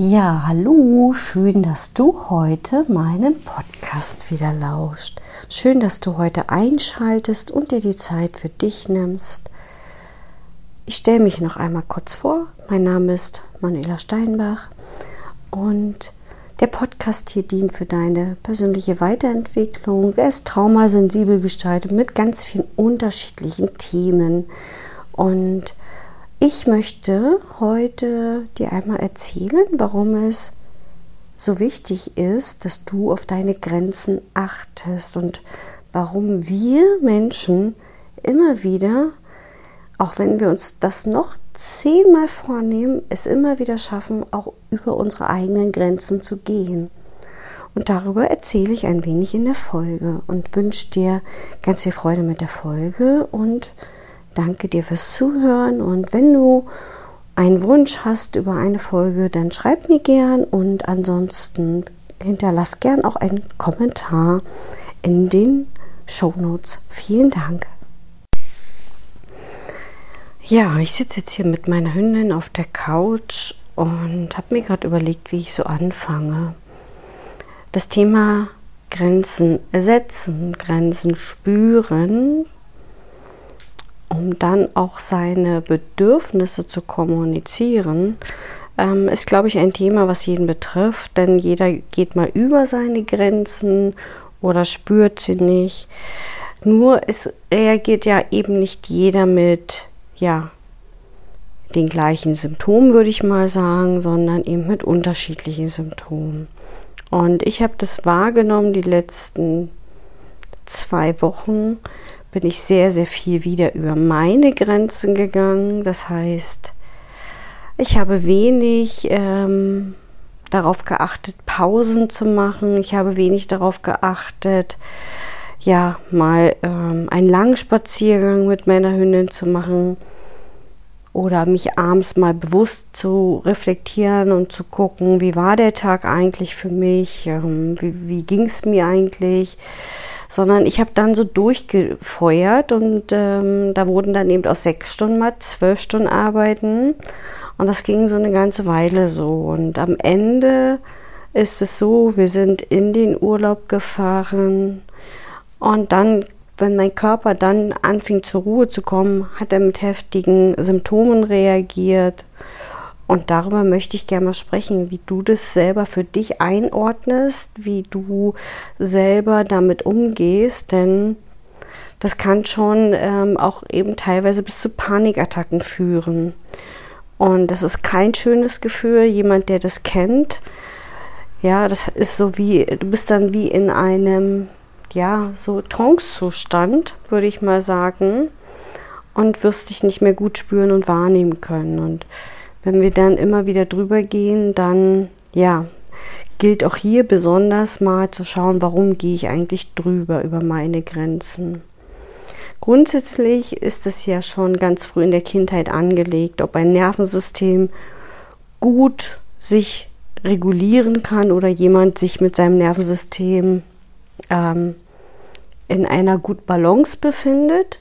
Ja, hallo, schön, dass du heute meinen Podcast wieder lauscht. Schön, dass du heute einschaltest und dir die Zeit für dich nimmst. Ich stelle mich noch einmal kurz vor. Mein Name ist Manuela Steinbach und der Podcast hier dient für deine persönliche Weiterentwicklung. Er ist traumasensibel gestaltet mit ganz vielen unterschiedlichen Themen und ich möchte heute dir einmal erzählen, warum es so wichtig ist, dass du auf deine Grenzen achtest und warum wir Menschen immer wieder, auch wenn wir uns das noch zehnmal vornehmen, es immer wieder schaffen, auch über unsere eigenen Grenzen zu gehen. Und darüber erzähle ich ein wenig in der Folge und wünsche dir ganz viel Freude mit der Folge und danke dir fürs Zuhören und wenn du einen Wunsch hast über eine Folge, dann schreib mir gern und ansonsten hinterlass gern auch einen Kommentar in den Show Notes. Vielen Dank. Ja, ich sitze jetzt hier mit meiner Hündin auf der Couch und habe mir gerade überlegt, wie ich so anfange. Das Thema Grenzen setzen, Grenzen spüren, um dann auch seine Bedürfnisse zu kommunizieren, ähm, ist, glaube ich, ein Thema, was jeden betrifft, denn jeder geht mal über seine Grenzen oder spürt sie nicht. Nur es reagiert ja eben nicht jeder mit, ja, den gleichen Symptomen, würde ich mal sagen, sondern eben mit unterschiedlichen Symptomen. Und ich habe das wahrgenommen die letzten zwei Wochen, bin ich sehr, sehr viel wieder über meine Grenzen gegangen. Das heißt, ich habe wenig ähm, darauf geachtet, Pausen zu machen. Ich habe wenig darauf geachtet, ja, mal ähm, einen langen Spaziergang mit meiner Hündin zu machen oder mich abends mal bewusst zu reflektieren und zu gucken, wie war der Tag eigentlich für mich, ähm, wie, wie ging es mir eigentlich sondern ich habe dann so durchgefeuert und ähm, da wurden dann eben aus sechs Stunden mal zwölf Stunden arbeiten. Und das ging so eine ganze Weile so. Und am Ende ist es so, wir sind in den Urlaub gefahren. Und dann wenn mein Körper dann anfing zur Ruhe zu kommen, hat er mit heftigen Symptomen reagiert und darüber möchte ich gerne mal sprechen, wie du das selber für dich einordnest, wie du selber damit umgehst, denn das kann schon ähm, auch eben teilweise bis zu Panikattacken führen. Und das ist kein schönes Gefühl. Jemand, der das kennt, ja, das ist so wie, du bist dann wie in einem, ja, so Trance-Zustand, würde ich mal sagen, und wirst dich nicht mehr gut spüren und wahrnehmen können. Und wenn wir dann immer wieder drüber gehen, dann ja, gilt auch hier besonders mal zu schauen, warum gehe ich eigentlich drüber über meine Grenzen. Grundsätzlich ist es ja schon ganz früh in der Kindheit angelegt, ob ein Nervensystem gut sich regulieren kann oder jemand sich mit seinem Nervensystem ähm, in einer guten Balance befindet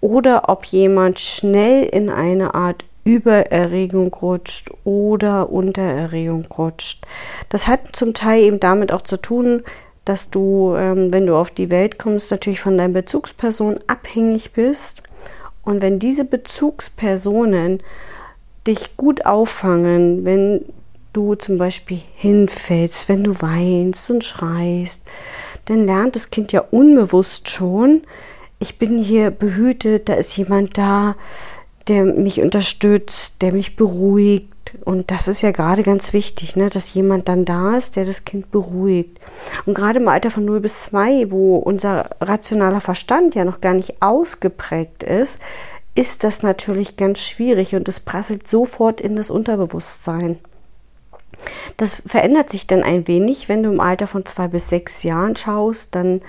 oder ob jemand schnell in eine Art Übererregung rutscht oder Untererregung rutscht. Das hat zum Teil eben damit auch zu tun, dass du, ähm, wenn du auf die Welt kommst, natürlich von deiner Bezugsperson abhängig bist. Und wenn diese Bezugspersonen dich gut auffangen, wenn du zum Beispiel hinfällst, wenn du weinst und schreist, dann lernt das Kind ja unbewusst schon, ich bin hier behütet, da ist jemand da, der mich unterstützt, der mich beruhigt. Und das ist ja gerade ganz wichtig, ne, dass jemand dann da ist, der das Kind beruhigt. Und gerade im Alter von 0 bis 2, wo unser rationaler Verstand ja noch gar nicht ausgeprägt ist, ist das natürlich ganz schwierig und es prasselt sofort in das Unterbewusstsein. Das verändert sich dann ein wenig, wenn du im Alter von zwei bis sechs Jahren schaust, dann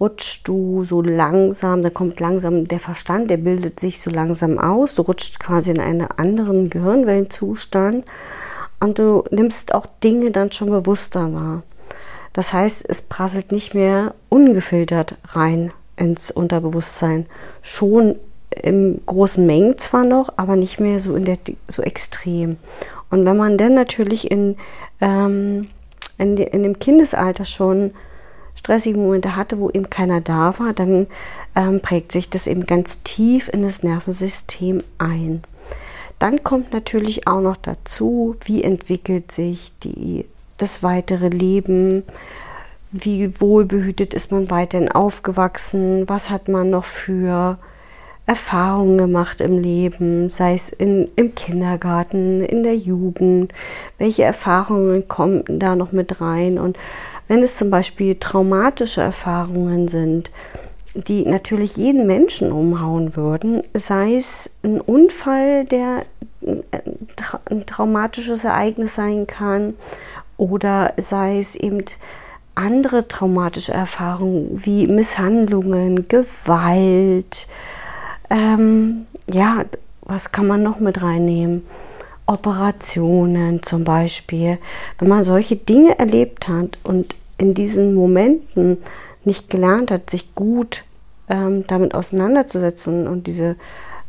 rutschst du so langsam, da kommt langsam der Verstand, der bildet sich so langsam aus, du rutscht quasi in einen anderen Gehirnwellenzustand und du nimmst auch Dinge dann schon bewusster wahr. Das heißt, es prasselt nicht mehr ungefiltert rein ins Unterbewusstsein. Schon in großen Mengen zwar noch, aber nicht mehr so in der so extrem. Und wenn man dann natürlich in, ähm, in, in dem Kindesalter schon stressige Momente hatte, wo eben keiner da war, dann ähm, prägt sich das eben ganz tief in das Nervensystem ein. Dann kommt natürlich auch noch dazu, wie entwickelt sich die, das weitere Leben, wie wohlbehütet ist man weiterhin aufgewachsen, was hat man noch für Erfahrungen gemacht im Leben, sei es in, im Kindergarten, in der Jugend, welche Erfahrungen kommen da noch mit rein? Und wenn es zum Beispiel traumatische Erfahrungen sind, die natürlich jeden Menschen umhauen würden, sei es ein Unfall, der ein traumatisches Ereignis sein kann, oder sei es eben andere traumatische Erfahrungen wie Misshandlungen, Gewalt, ähm, ja, was kann man noch mit reinnehmen? Operationen zum Beispiel. Wenn man solche Dinge erlebt hat und in diesen Momenten nicht gelernt hat, sich gut ähm, damit auseinanderzusetzen und diese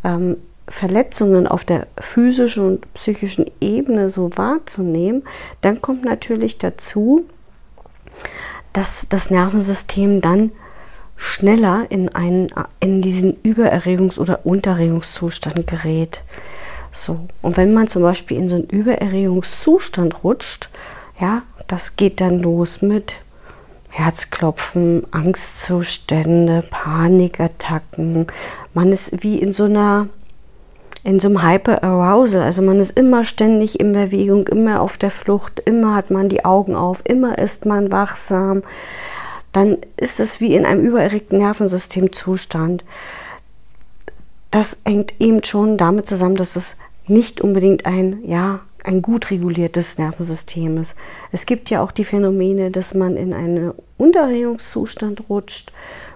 ähm, Verletzungen auf der physischen und psychischen Ebene so wahrzunehmen, dann kommt natürlich dazu, dass das Nervensystem dann schneller in, einen, in diesen Übererregungs- oder Unterregungszustand gerät. So. Und wenn man zum Beispiel in so einen Übererregungszustand rutscht, ja, das geht dann los mit Herzklopfen, Angstzustände, Panikattacken. Man ist wie in so einer in so einem Hyper-Arousal. Also man ist immer ständig in Bewegung, immer auf der Flucht, immer hat man die Augen auf, immer ist man wachsam. Dann ist es wie in einem übererregten Nervensystemzustand. Das hängt eben schon damit zusammen, dass es nicht unbedingt ein, ja, ein gut reguliertes Nervensystem ist. Es gibt ja auch die Phänomene, dass man in einen Unterregungszustand rutscht,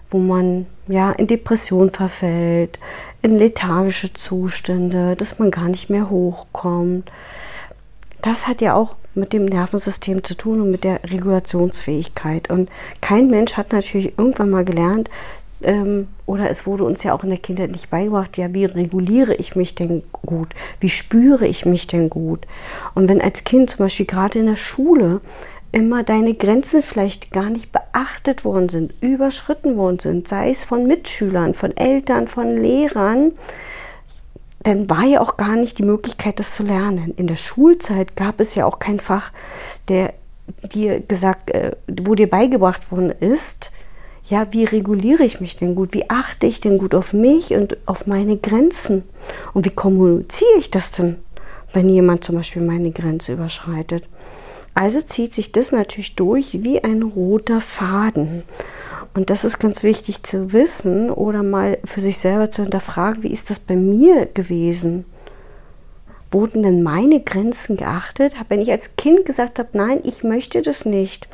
wo man ja in Depression verfällt, in lethargische Zustände, dass man gar nicht mehr hochkommt. Das hat ja auch mit dem Nervensystem zu tun und mit der Regulationsfähigkeit. Und kein Mensch hat natürlich irgendwann mal gelernt, ähm, oder es wurde uns ja auch in der Kindheit nicht beigebracht, ja, wie reguliere ich mich denn gut? Wie spüre ich mich denn gut? Und wenn als Kind zum Beispiel gerade in der Schule immer deine Grenzen vielleicht gar nicht beachtet worden sind, überschritten worden sind, sei es von Mitschülern, von Eltern, von Lehrern, dann war ja auch gar nicht die Möglichkeit, das zu lernen. In der Schulzeit gab es ja auch kein Fach, der dir gesagt, äh, wo dir beigebracht worden ist, ja, wie reguliere ich mich denn gut? Wie achte ich denn gut auf mich und auf meine Grenzen? Und wie kommuniziere ich das denn, wenn jemand zum Beispiel meine Grenze überschreitet? Also zieht sich das natürlich durch wie ein roter Faden. Und das ist ganz wichtig zu wissen oder mal für sich selber zu hinterfragen, wie ist das bei mir gewesen? Wurden denn meine Grenzen geachtet? Wenn ich als Kind gesagt habe, nein, ich möchte das nicht,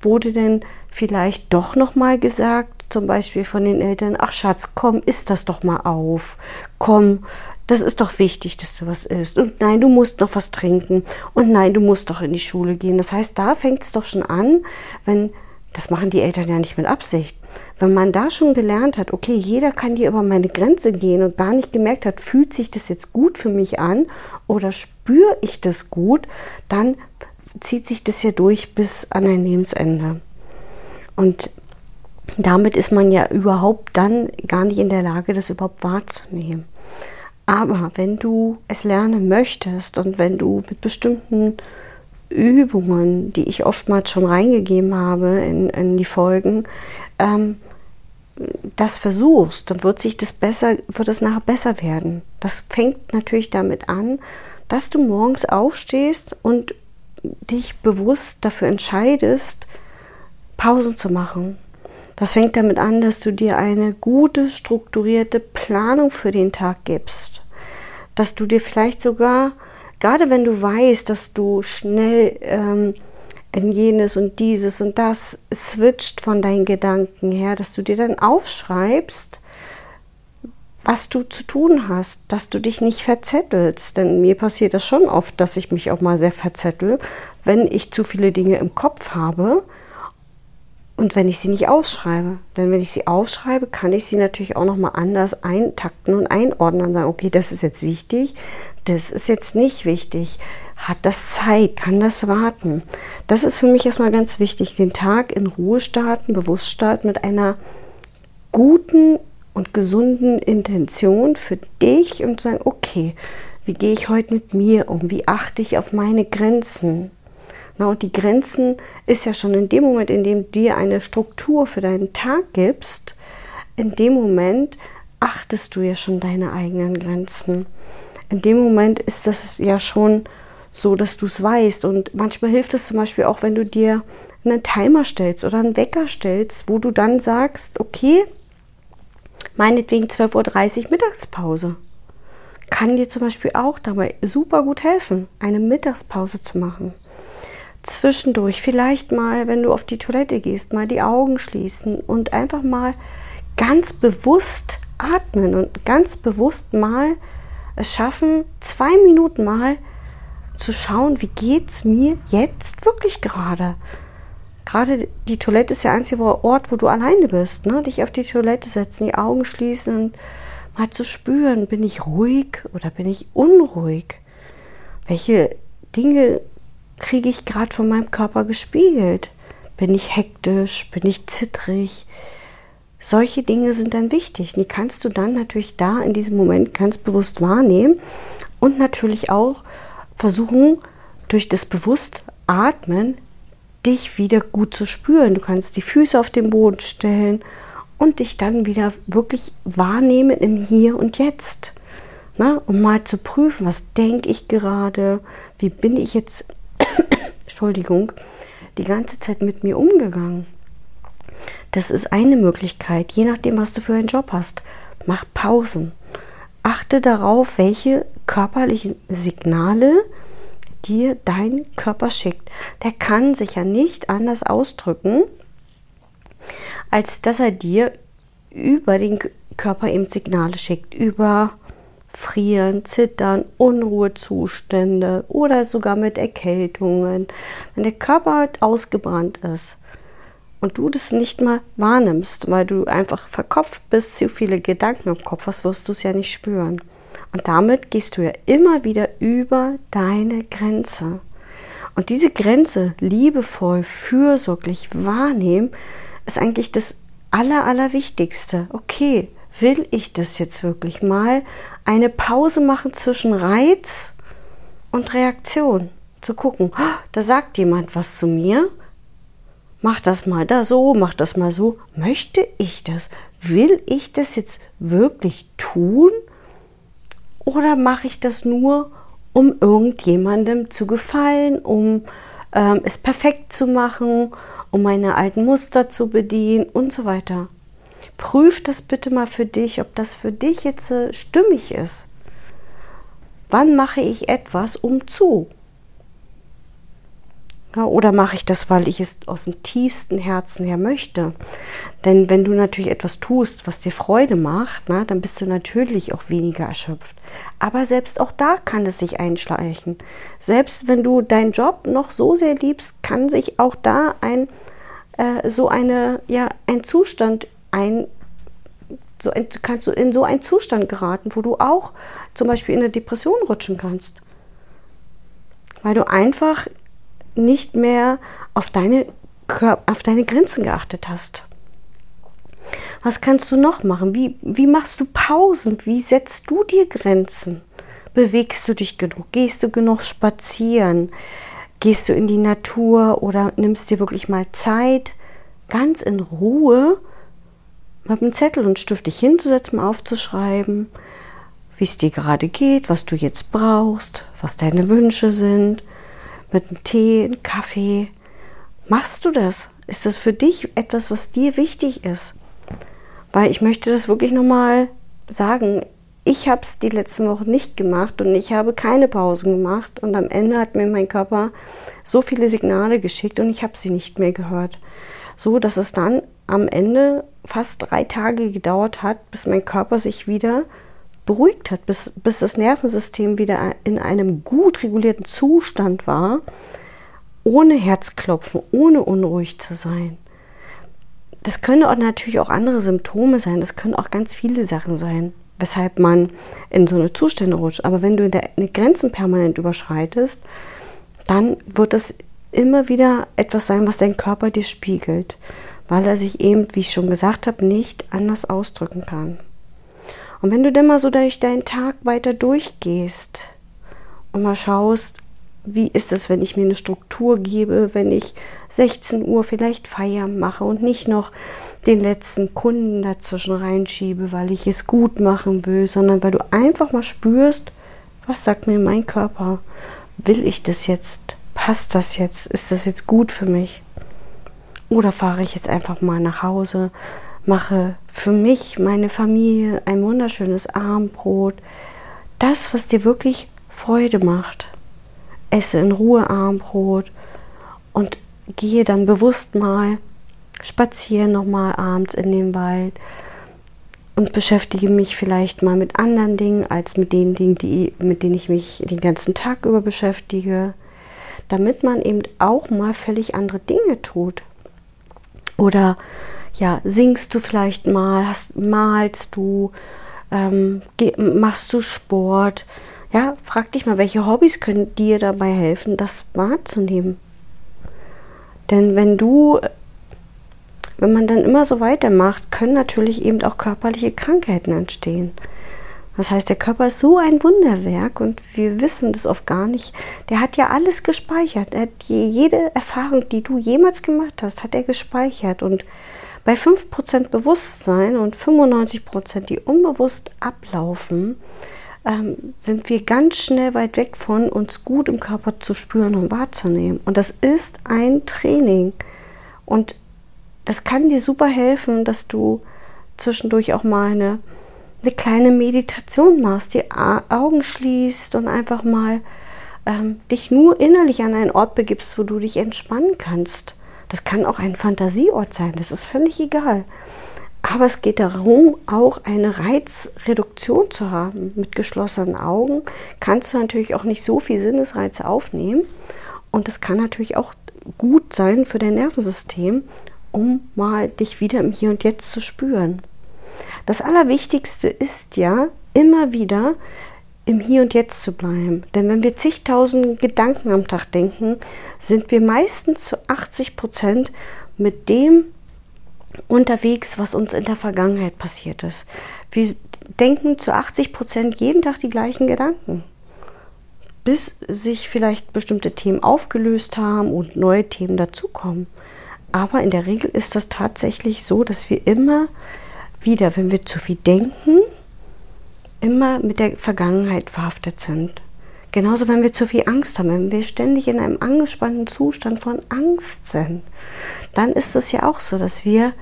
wurde denn vielleicht doch noch mal gesagt, zum Beispiel von den Eltern, ach Schatz, komm, isst das doch mal auf, komm, das ist doch wichtig, dass du was isst. Und nein, du musst noch was trinken. Und nein, du musst doch in die Schule gehen. Das heißt, da fängt es doch schon an, wenn, das machen die Eltern ja nicht mit Absicht. Wenn man da schon gelernt hat, okay, jeder kann hier über meine Grenze gehen und gar nicht gemerkt hat, fühlt sich das jetzt gut für mich an oder spüre ich das gut, dann zieht sich das ja durch bis an ein Lebensende. Und damit ist man ja überhaupt dann gar nicht in der Lage, das überhaupt wahrzunehmen. Aber wenn du es lernen möchtest und wenn du mit bestimmten Übungen, die ich oftmals schon reingegeben habe in, in die Folgen, ähm, das versuchst, dann wird sich das besser, wird es nachher besser werden. Das fängt natürlich damit an, dass du morgens aufstehst und dich bewusst dafür entscheidest, Pausen zu machen, das fängt damit an, dass du dir eine gute, strukturierte Planung für den Tag gibst. Dass du dir vielleicht sogar, gerade wenn du weißt, dass du schnell ähm, in jenes und dieses und das switcht von deinen Gedanken her, dass du dir dann aufschreibst, was du zu tun hast, dass du dich nicht verzettelst. Denn mir passiert das schon oft, dass ich mich auch mal sehr verzettel, wenn ich zu viele Dinge im Kopf habe und wenn ich sie nicht aufschreibe, denn wenn ich sie aufschreibe, kann ich sie natürlich auch nochmal anders eintakten und einordnen und sagen, okay, das ist jetzt wichtig, das ist jetzt nicht wichtig. Hat das Zeit? Kann das warten? Das ist für mich erstmal ganz wichtig. Den Tag in Ruhe starten, bewusst starten mit einer guten und gesunden Intention für dich und sagen, okay, wie gehe ich heute mit mir um? Wie achte ich auf meine Grenzen? Na, und die Grenzen ist ja schon in dem Moment, in dem du dir eine Struktur für deinen Tag gibst, in dem Moment achtest du ja schon deine eigenen Grenzen. In dem Moment ist das ja schon so, dass du es weißt. Und manchmal hilft es zum Beispiel auch, wenn du dir einen Timer stellst oder einen Wecker stellst, wo du dann sagst, okay, meinetwegen 12.30 Uhr Mittagspause. Kann dir zum Beispiel auch dabei super gut helfen, eine Mittagspause zu machen. Zwischendurch vielleicht mal, wenn du auf die Toilette gehst, mal die Augen schließen und einfach mal ganz bewusst atmen und ganz bewusst mal es schaffen, zwei Minuten mal zu schauen, wie geht es mir jetzt wirklich gerade. Gerade die Toilette ist der einzige Ort, wo du alleine bist. Ne? Dich auf die Toilette setzen, die Augen schließen und mal zu spüren, bin ich ruhig oder bin ich unruhig? Welche Dinge kriege ich gerade von meinem Körper gespiegelt? Bin ich hektisch? Bin ich zittrig? Solche Dinge sind dann wichtig. Die kannst du dann natürlich da in diesem Moment ganz bewusst wahrnehmen und natürlich auch versuchen, durch das bewusst Atmen dich wieder gut zu spüren. Du kannst die Füße auf den Boden stellen und dich dann wieder wirklich wahrnehmen im Hier und Jetzt. Na, um mal zu prüfen, was denke ich gerade, wie bin ich jetzt, Entschuldigung, die ganze Zeit mit mir umgegangen. Das ist eine Möglichkeit, je nachdem, was du für einen Job hast. Mach Pausen. Achte darauf, welche körperlichen Signale dir dein Körper schickt. Der kann sich ja nicht anders ausdrücken, als dass er dir über den Körper eben Signale schickt, über Frieren, Zittern, Unruhezustände oder sogar mit Erkältungen. Wenn der Körper halt ausgebrannt ist, und du das nicht mal wahrnimmst, weil du einfach verkopft bist, zu viele Gedanken im Kopf hast, wirst du es ja nicht spüren. Und damit gehst du ja immer wieder über deine Grenze. Und diese Grenze liebevoll, fürsorglich wahrnehmen, ist eigentlich das Aller, Allerwichtigste. Okay, will ich das jetzt wirklich mal? Eine Pause machen zwischen Reiz und Reaktion. Zu gucken, oh, da sagt jemand was zu mir mach das mal da so, mach das mal so. Möchte ich das? Will ich das jetzt wirklich tun? Oder mache ich das nur, um irgendjemandem zu gefallen, um ähm, es perfekt zu machen, um meine alten Muster zu bedienen und so weiter? Prüf das bitte mal für dich, ob das für dich jetzt äh, stimmig ist. Wann mache ich etwas um zu? Ja, oder mache ich das, weil ich es aus dem tiefsten Herzen her möchte? Denn wenn du natürlich etwas tust, was dir Freude macht, na, dann bist du natürlich auch weniger erschöpft. Aber selbst auch da kann es sich einschleichen. Selbst wenn du deinen Job noch so sehr liebst, kann sich auch da ein äh, so eine ja ein Zustand ein so ein, kannst du in so einen Zustand geraten, wo du auch zum Beispiel in eine Depression rutschen kannst, weil du einfach nicht mehr auf deine, auf deine Grenzen geachtet hast. Was kannst du noch machen? Wie, wie machst du Pausen? Wie setzt du dir Grenzen? Bewegst du dich genug? Gehst du genug spazieren? Gehst du in die Natur oder nimmst dir wirklich mal Zeit, ganz in Ruhe mit einem Zettel und Stift dich hinzusetzen, aufzuschreiben, wie es dir gerade geht, was du jetzt brauchst, was deine Wünsche sind, mit einem Tee, einem Kaffee. Machst du das? Ist das für dich etwas, was dir wichtig ist? Weil ich möchte das wirklich nochmal sagen. Ich habe es die letzten Wochen nicht gemacht und ich habe keine Pausen gemacht und am Ende hat mir mein Körper so viele Signale geschickt und ich habe sie nicht mehr gehört. So dass es dann am Ende fast drei Tage gedauert hat, bis mein Körper sich wieder beruhigt hat, bis, bis das Nervensystem wieder in einem gut regulierten Zustand war, ohne Herzklopfen, ohne unruhig zu sein. Das können auch natürlich auch andere Symptome sein, das können auch ganz viele Sachen sein. weshalb man in so eine Zustände rutscht. Aber wenn du deine Grenzen permanent überschreitest, dann wird das immer wieder etwas sein, was dein Körper dir spiegelt, weil er sich eben, wie ich schon gesagt habe, nicht anders ausdrücken kann. Und wenn du dann mal so durch deinen Tag weiter durchgehst und mal schaust, wie ist es, wenn ich mir eine Struktur gebe, wenn ich 16 Uhr vielleicht Feiern mache und nicht noch den letzten Kunden dazwischen reinschiebe, weil ich es gut machen will, sondern weil du einfach mal spürst, was sagt mir mein Körper? Will ich das jetzt? Passt das jetzt? Ist das jetzt gut für mich? Oder fahre ich jetzt einfach mal nach Hause, mache für mich, meine Familie ein wunderschönes Abendbrot, das, was dir wirklich Freude macht. Esse in Ruhe Abendbrot und gehe dann bewusst mal spazieren nochmal abends in den Wald und beschäftige mich vielleicht mal mit anderen Dingen als mit den Dingen, die, mit denen ich mich den ganzen Tag über beschäftige, damit man eben auch mal völlig andere Dinge tut. Oder ja, singst du vielleicht mal, hast, malst du, ähm, machst du Sport. Ja, frag dich mal, welche Hobbys können dir dabei helfen, das wahrzunehmen. Denn wenn du, wenn man dann immer so weitermacht, können natürlich eben auch körperliche Krankheiten entstehen. Das heißt, der Körper ist so ein Wunderwerk und wir wissen das oft gar nicht. Der hat ja alles gespeichert. Er hat jede Erfahrung, die du jemals gemacht hast, hat er gespeichert. Und bei 5% Bewusstsein und 95%, die unbewusst ablaufen, ähm, sind wir ganz schnell weit weg von uns gut im Körper zu spüren und wahrzunehmen. Und das ist ein Training. Und das kann dir super helfen, dass du zwischendurch auch mal eine, eine kleine Meditation machst, die Augen schließt und einfach mal ähm, dich nur innerlich an einen Ort begibst, wo du dich entspannen kannst. Das kann auch ein Fantasieort sein, das ist völlig egal. Aber es geht darum, auch eine Reizreduktion zu haben. Mit geschlossenen Augen kannst du natürlich auch nicht so viel Sinnesreize aufnehmen. Und es kann natürlich auch gut sein für dein Nervensystem, um mal dich wieder im Hier und Jetzt zu spüren. Das Allerwichtigste ist ja immer wieder im Hier und Jetzt zu bleiben. Denn wenn wir zigtausend Gedanken am Tag denken, sind wir meistens zu 80 Prozent mit dem unterwegs, was uns in der Vergangenheit passiert ist. Wir denken zu 80 Prozent jeden Tag die gleichen Gedanken, bis sich vielleicht bestimmte Themen aufgelöst haben und neue Themen dazukommen. Aber in der Regel ist das tatsächlich so, dass wir immer wieder, wenn wir zu viel denken, immer mit der Vergangenheit verhaftet sind. Genauso, wenn wir zu viel Angst haben, wenn wir ständig in einem angespannten Zustand von Angst sind, dann ist es ja auch so, dass wir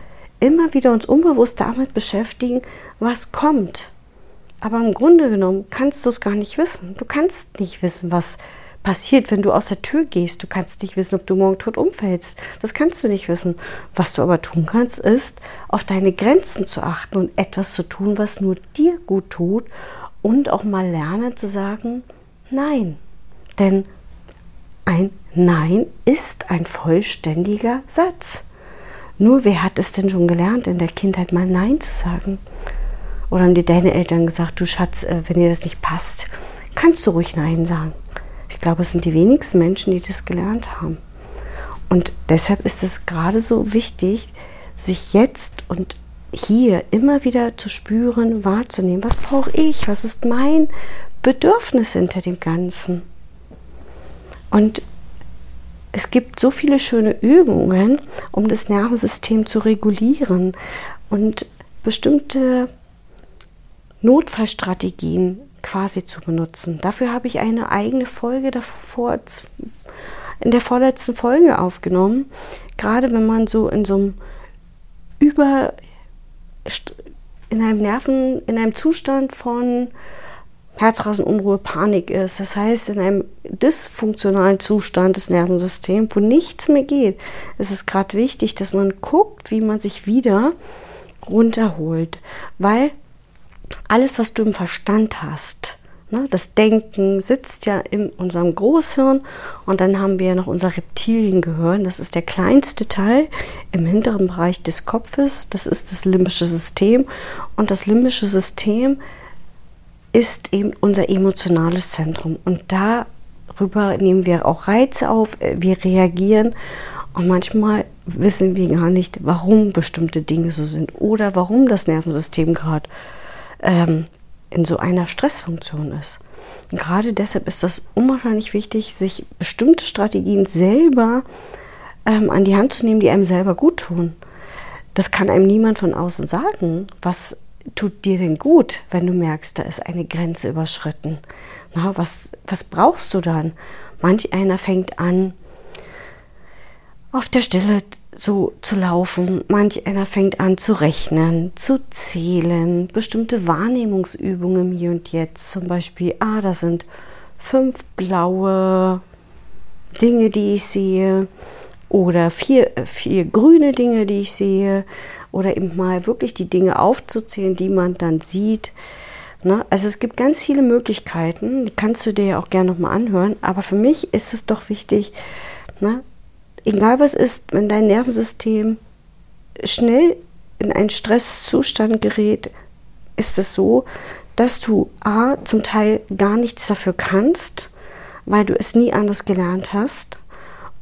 immer wieder uns unbewusst damit beschäftigen, was kommt. Aber im Grunde genommen kannst du es gar nicht wissen. Du kannst nicht wissen, was passiert, wenn du aus der Tür gehst. Du kannst nicht wissen, ob du morgen tot umfällst. Das kannst du nicht wissen. Was du aber tun kannst, ist, auf deine Grenzen zu achten und etwas zu tun, was nur dir gut tut und auch mal lernen zu sagen, Nein. Denn ein Nein ist ein vollständiger Satz. Nur wer hat es denn schon gelernt, in der Kindheit mal Nein zu sagen? Oder haben dir deine Eltern gesagt, du Schatz, äh, wenn dir das nicht passt, kannst du ruhig Nein sagen. Ich glaube, es sind die wenigsten Menschen, die das gelernt haben. Und deshalb ist es gerade so wichtig, sich jetzt und hier immer wieder zu spüren, wahrzunehmen, was brauche ich, was ist mein Bedürfnis hinter dem Ganzen. Und es gibt so viele schöne Übungen, um das Nervensystem zu regulieren und bestimmte Notfallstrategien quasi zu benutzen. Dafür habe ich eine eigene Folge davor, in der vorletzten Folge aufgenommen. Gerade wenn man so in so einem über in einem Nerven, in einem Zustand von Herzrasenunruhe, Panik ist. Das heißt, in einem dysfunktionalen Zustand des Nervensystems, wo nichts mehr geht, ist es gerade wichtig, dass man guckt, wie man sich wieder runterholt. Weil alles, was du im Verstand hast, ne, das Denken sitzt ja in unserem Großhirn und dann haben wir noch unser Reptiliengehirn. Das ist der kleinste Teil im hinteren Bereich des Kopfes. Das ist das limbische System. Und das limbische System ist eben unser emotionales Zentrum. Und darüber nehmen wir auch Reize auf, wir reagieren und manchmal wissen wir gar nicht, warum bestimmte Dinge so sind oder warum das Nervensystem gerade ähm, in so einer Stressfunktion ist. Und gerade deshalb ist das unwahrscheinlich wichtig, sich bestimmte Strategien selber ähm, an die Hand zu nehmen, die einem selber gut tun. Das kann einem niemand von außen sagen. Was tut dir denn gut, wenn du merkst, da ist eine Grenze überschritten? Na, was, was brauchst du dann? Manch einer fängt an, auf der Stelle so zu laufen. Manch einer fängt an zu rechnen, zu zählen, bestimmte Wahrnehmungsübungen hier und jetzt. Zum Beispiel, ah, das sind fünf blaue Dinge, die ich sehe oder vier, vier grüne Dinge, die ich sehe oder eben mal wirklich die Dinge aufzuzählen, die man dann sieht. Ne? Also es gibt ganz viele Möglichkeiten, die kannst du dir ja auch gerne nochmal anhören, aber für mich ist es doch wichtig, ne? Egal was ist, wenn dein Nervensystem schnell in einen Stresszustand gerät, ist es so, dass du A, zum Teil gar nichts dafür kannst, weil du es nie anders gelernt hast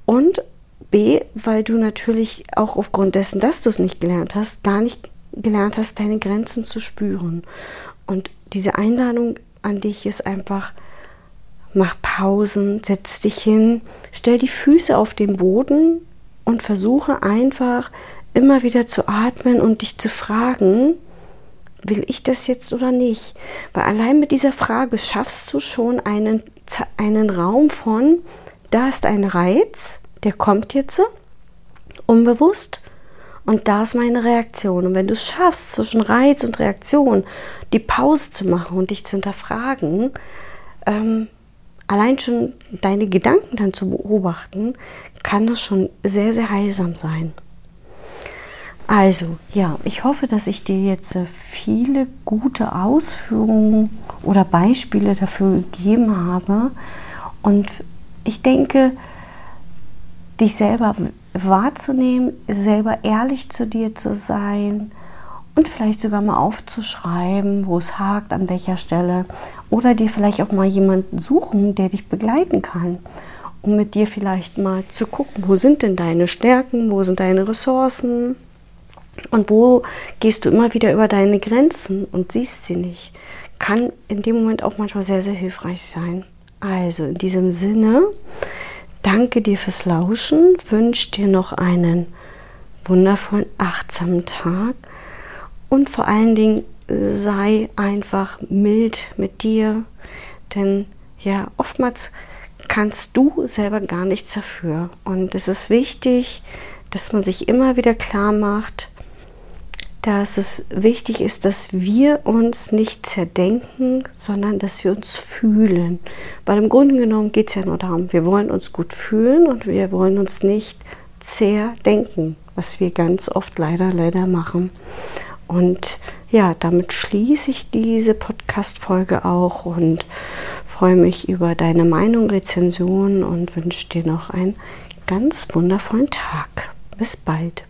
und B, weil du natürlich auch aufgrund dessen, dass du es nicht gelernt hast, gar nicht gelernt hast, deine Grenzen zu spüren. Und diese Einladung an dich ist einfach, mach Pausen, setz dich hin, stell die Füße auf den Boden und versuche einfach immer wieder zu atmen und dich zu fragen, will ich das jetzt oder nicht? Weil allein mit dieser Frage schaffst du schon einen, einen Raum von, da ist ein Reiz, der kommt jetzt unbewusst und da ist meine Reaktion. Und wenn du es schaffst, zwischen Reiz und Reaktion die Pause zu machen und dich zu hinterfragen, ähm, allein schon deine Gedanken dann zu beobachten, kann das schon sehr, sehr heilsam sein. Also, ja, ich hoffe, dass ich dir jetzt äh, viele gute Ausführungen oder Beispiele dafür gegeben habe. Und ich denke, dich selber wahrzunehmen, selber ehrlich zu dir zu sein und vielleicht sogar mal aufzuschreiben, wo es hakt, an welcher Stelle. Oder dir vielleicht auch mal jemanden suchen, der dich begleiten kann, um mit dir vielleicht mal zu gucken, wo sind denn deine Stärken, wo sind deine Ressourcen und wo gehst du immer wieder über deine Grenzen und siehst sie nicht. Kann in dem Moment auch manchmal sehr, sehr hilfreich sein. Also in diesem Sinne, danke dir fürs Lauschen, wünsche dir noch einen wundervollen, achtsamen Tag und vor allen Dingen sei einfach mild mit dir, denn ja, oftmals kannst du selber gar nichts dafür. Und es ist wichtig, dass man sich immer wieder klar macht, dass es wichtig ist, dass wir uns nicht zerdenken, sondern dass wir uns fühlen. Weil im Grunde genommen geht es ja nur darum, wir wollen uns gut fühlen und wir wollen uns nicht zerdenken, was wir ganz oft leider, leider machen. Und ja, damit schließe ich diese Podcast-Folge auch und freue mich über deine Meinung, Rezension und wünsche dir noch einen ganz wundervollen Tag. Bis bald.